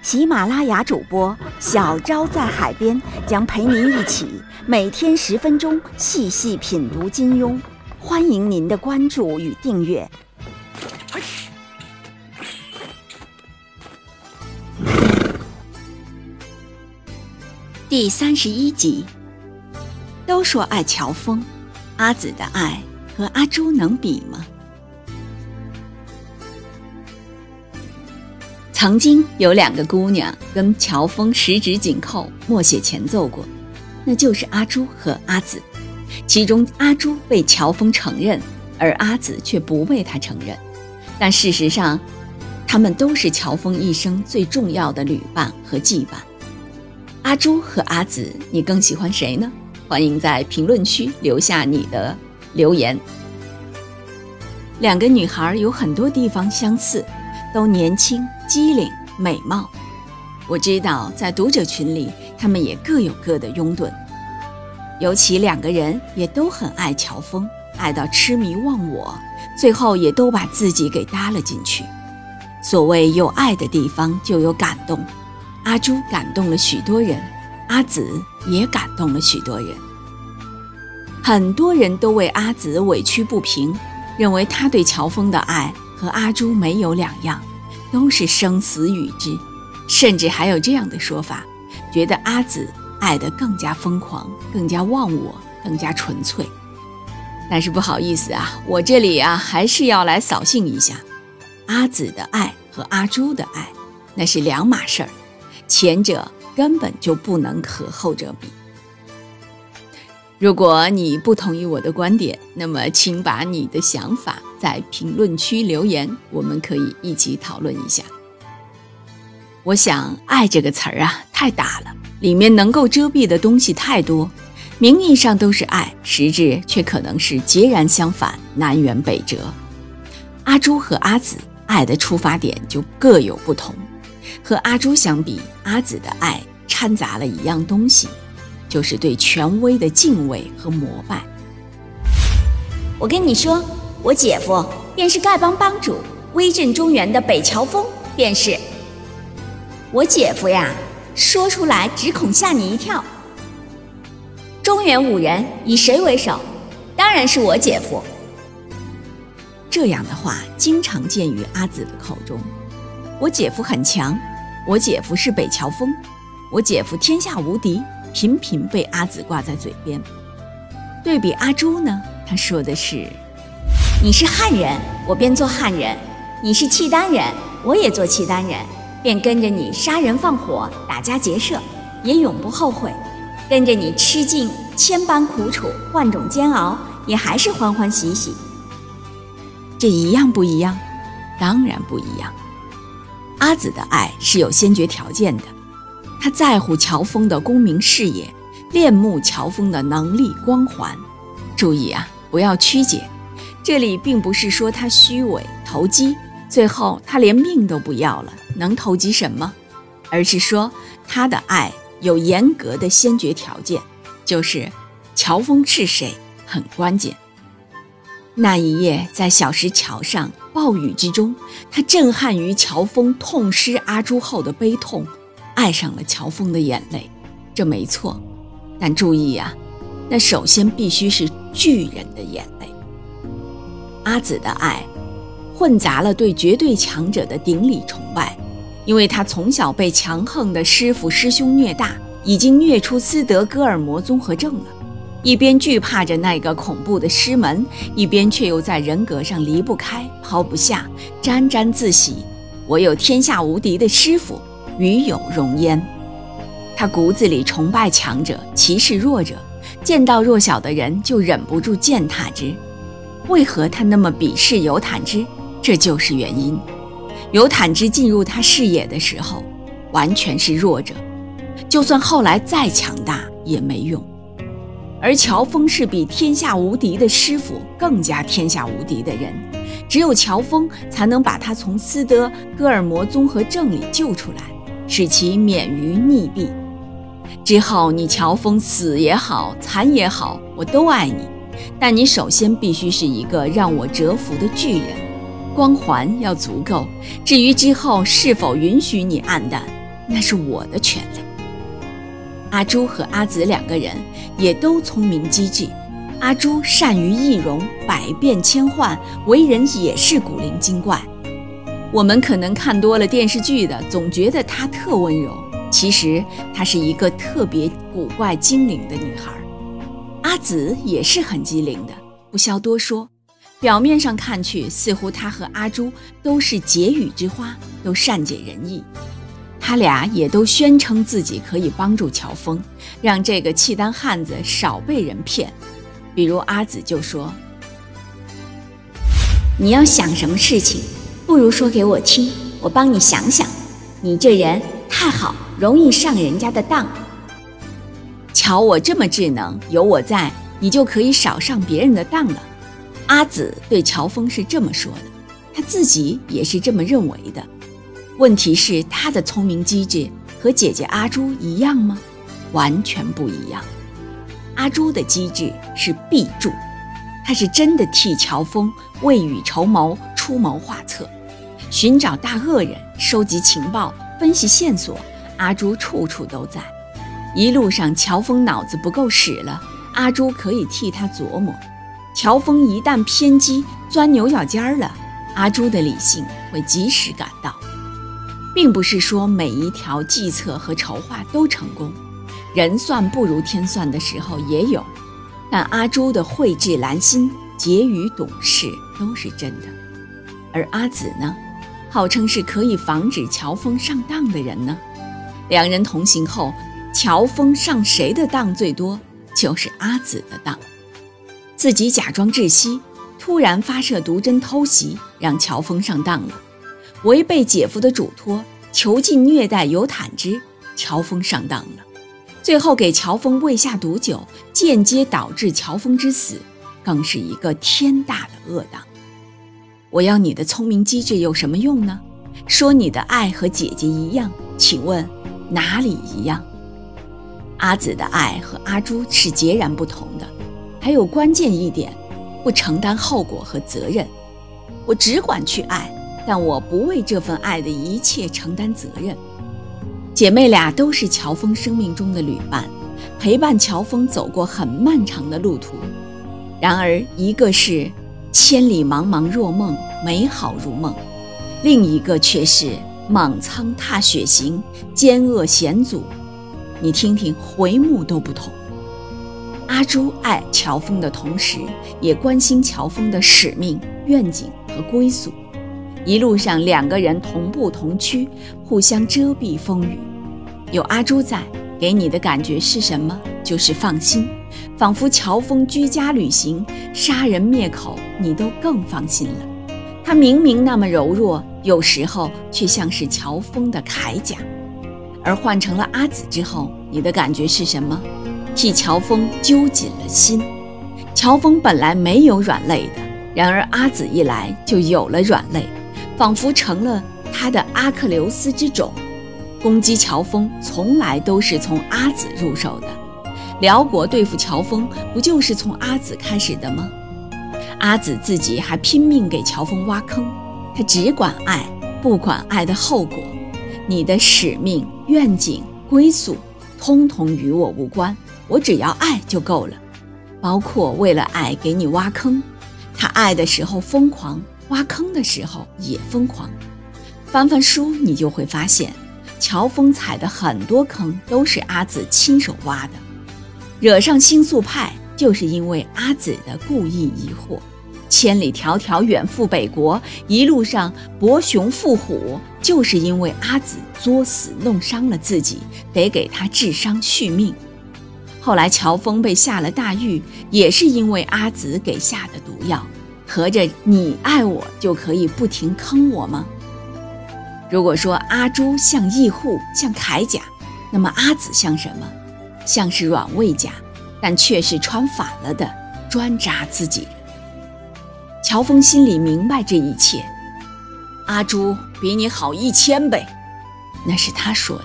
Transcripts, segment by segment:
喜马拉雅主播小昭在海边将陪您一起每天十分钟细细品读金庸，欢迎您的关注与订阅。第三十一集，都说爱乔峰，阿紫的爱和阿朱能比吗？曾经有两个姑娘跟乔峰十指紧扣，默写前奏过，那就是阿朱和阿紫。其中阿朱被乔峰承认，而阿紫却不被他承认。但事实上，他们都是乔峰一生最重要的旅伴和羁绊。阿朱和阿紫，你更喜欢谁呢？欢迎在评论区留下你的留言。两个女孩有很多地方相似，都年轻、机灵、美貌。我知道在读者群里，他们也各有各的拥趸。尤其两个人也都很爱乔峰，爱到痴迷忘我，最后也都把自己给搭了进去。所谓有爱的地方就有感动。阿朱感动了许多人，阿紫也感动了许多人。很多人都为阿紫委屈不平，认为他对乔峰的爱和阿朱没有两样，都是生死与之。甚至还有这样的说法，觉得阿紫爱得更加疯狂，更加忘我，更加纯粹。但是不好意思啊，我这里啊还是要来扫兴一下，阿紫的爱和阿朱的爱，那是两码事儿。前者根本就不能和后者比。如果你不同意我的观点，那么请把你的想法在评论区留言，我们可以一起讨论一下。我想“爱”这个词儿啊，太大了，里面能够遮蔽的东西太多。名义上都是爱，实质却可能是截然相反，南辕北辙。阿朱和阿紫爱的出发点就各有不同。和阿朱相比，阿紫的爱掺杂了一样东西，就是对权威的敬畏和膜拜。我跟你说，我姐夫便是丐帮帮主，威震中原的北乔峰便是。我姐夫呀，说出来只恐吓你一跳。中原五人以谁为首？当然是我姐夫。这样的话经常见于阿紫的口中。我姐夫很强，我姐夫是北乔峰，我姐夫天下无敌，频频被阿紫挂在嘴边。对比阿朱呢，他说的是：“你是汉人，我便做汉人；你是契丹人，我也做契丹人，便跟着你杀人放火、打家劫舍，也永不后悔；跟着你吃尽千般苦楚、万种煎熬，也还是欢欢喜喜。这一样不一样？当然不一样。”阿紫的爱是有先决条件的，他在乎乔峰的功名事业，恋慕乔峰的能力光环。注意啊，不要曲解，这里并不是说他虚伪投机，最后他连命都不要了，能投机什么？而是说他的爱有严格的先决条件，就是乔峰是谁很关键。那一夜在小石桥上。暴雨之中，他震撼于乔峰痛失阿朱后的悲痛，爱上了乔峰的眼泪，这没错。但注意呀，那首先必须是巨人的眼泪。阿紫的爱，混杂了对绝对强者的顶礼崇拜，因为他从小被强横的师傅师兄虐大，已经虐出斯德哥尔摩综合症了。一边惧怕着那个恐怖的师门，一边却又在人格上离不开、抛不下，沾沾自喜。我有天下无敌的师傅，与有荣焉。他骨子里崇拜强者，歧视弱者，见到弱小的人就忍不住践踏之。为何他那么鄙视尤坦之？这就是原因。尤坦之进入他视野的时候，完全是弱者，就算后来再强大也没用。而乔峰是比天下无敌的师傅更加天下无敌的人，只有乔峰才能把他从斯德哥尔摩综合症里救出来，使其免于溺毙。之后你乔峰死也好，残也好，我都爱你。但你首先必须是一个让我折服的巨人，光环要足够。至于之后是否允许你暗淡，那是我的权利。阿朱和阿紫两个人也都聪明机智，阿朱善于易容，百变千换，为人也是古灵精怪。我们可能看多了电视剧的，总觉得她特温柔，其实她是一个特别古怪精灵的女孩。阿紫也是很机灵的，不消多说。表面上看去，似乎她和阿朱都是解语之花，都善解人意。他俩也都宣称自己可以帮助乔峰，让这个契丹汉子少被人骗。比如阿紫就说：“你要想什么事情，不如说给我听，我帮你想想。你这人太好，容易上人家的当。瞧我这么智能，有我在，你就可以少上别人的当了。”阿紫对乔峰是这么说的，他自己也是这么认为的。问题是他的聪明机智和姐姐阿朱一样吗？完全不一样。阿朱的机智是必助，他是真的替乔峰未雨绸缪、出谋划策，寻找大恶人、收集情报、分析线索。阿朱处处都在。一路上，乔峰脑子不够使了，阿朱可以替他琢磨。乔峰一旦偏激、钻牛角尖了，阿朱的理性会及时赶到。并不是说每一条计策和筹划都成功，人算不如天算的时候也有。但阿朱的慧智兰心、结语懂事都是真的，而阿紫呢，号称是可以防止乔峰上当的人呢。两人同行后，乔峰上谁的当最多，就是阿紫的当。自己假装窒息，突然发射毒针偷袭，让乔峰上当了。违背姐夫的嘱托，囚禁虐待尤坦之，乔峰上当了，最后给乔峰喂下毒酒，间接导致乔峰之死，更是一个天大的恶当。我要你的聪明机智有什么用呢？说你的爱和姐姐一样，请问哪里一样？阿紫的爱和阿朱是截然不同的，还有关键一点，不承担后果和责任，我只管去爱。但我不为这份爱的一切承担责任。姐妹俩都是乔峰生命中的旅伴，陪伴乔峰走过很漫长的路途。然而，一个是千里茫茫若梦，美好如梦；另一个却是莽苍踏雪行，奸恶险阻。你听听，回目都不同。阿朱爱乔峰的同时，也关心乔峰的使命、愿景和归宿。一路上，两个人同步同驱，互相遮蔽风雨。有阿朱在，给你的感觉是什么？就是放心，仿佛乔峰居家旅行，杀人灭口，你都更放心了。他明明那么柔弱，有时候却像是乔峰的铠甲。而换成了阿紫之后，你的感觉是什么？替乔峰揪紧了心。乔峰本来没有软肋的，然而阿紫一来，就有了软肋。仿佛成了他的阿克琉斯之种，攻击乔峰从来都是从阿紫入手的。辽国对付乔峰，不就是从阿紫开始的吗？阿紫自己还拼命给乔峰挖坑，他只管爱，不管爱的后果。你的使命、愿景、归宿，通通与我无关，我只要爱就够了。包括为了爱给你挖坑，他爱的时候疯狂。挖坑的时候也疯狂，翻翻书你就会发现，乔峰踩的很多坑都是阿紫亲手挖的，惹上星宿派就是因为阿紫的故意疑惑，千里迢迢远赴北国，一路上搏熊赴虎，就是因为阿紫作死弄伤了自己，得给他治伤续命。后来乔峰被下了大狱，也是因为阿紫给下的毒药。合着你爱我就可以不停坑我吗？如果说阿朱像义护，像铠甲，那么阿紫像什么？像是软猬甲，但却是穿反了的，专扎自己人。乔峰心里明白这一切。阿朱比你好一千倍，那是他说的。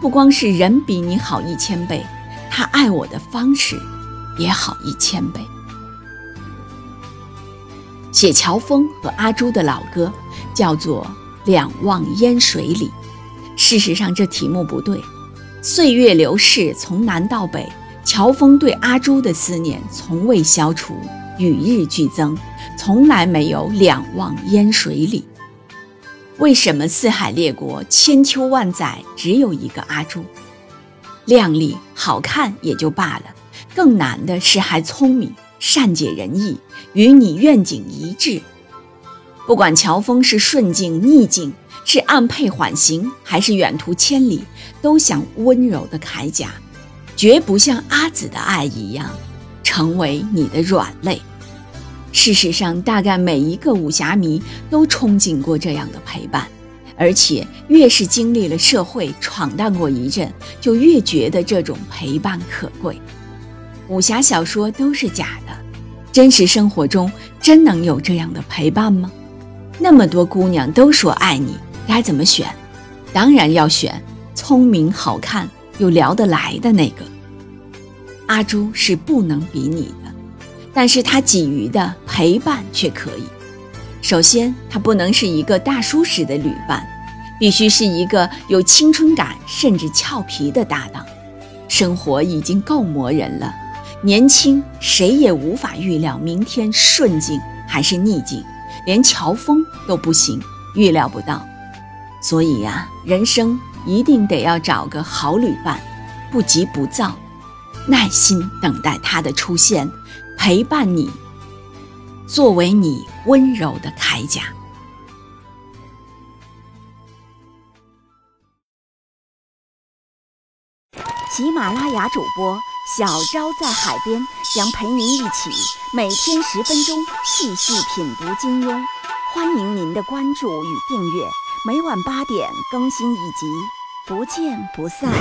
不光是人比你好一千倍，他爱我的方式也好一千倍。写乔峰和阿朱的老歌叫做《两望烟水里》。事实上，这题目不对。岁月流逝，从南到北，乔峰对阿朱的思念从未消除，与日俱增，从来没有两忘烟水里。为什么四海列国千秋万载只有一个阿朱？靓丽好看也就罢了，更难的是还聪明，善解人意，与你愿景一致。不管乔峰是顺境逆境，是按配缓行，还是远途千里，都像温柔的铠甲，绝不像阿紫的爱一样，成为你的软肋。事实上，大概每一个武侠迷都憧憬过这样的陪伴，而且越是经历了社会闯荡过一阵，就越觉得这种陪伴可贵。武侠小说都是假的，真实生活中真能有这样的陪伴吗？那么多姑娘都说爱你，该怎么选？当然要选聪明、好看又聊得来的那个。阿朱是不能比拟的。但是他给予的陪伴却可以。首先，他不能是一个大叔式的旅伴，必须是一个有青春感甚至俏皮的搭档。生活已经够磨人了，年轻谁也无法预料明天顺境还是逆境，连乔峰都不行，预料不到。所以呀，人生一定得要找个好旅伴，不急不躁，耐心等待他的出现。陪伴你，作为你温柔的铠甲。喜马拉雅主播小昭在海边将陪您一起每天十分钟细细品读金庸，欢迎您的关注与订阅，每晚八点更新一集，不见不散。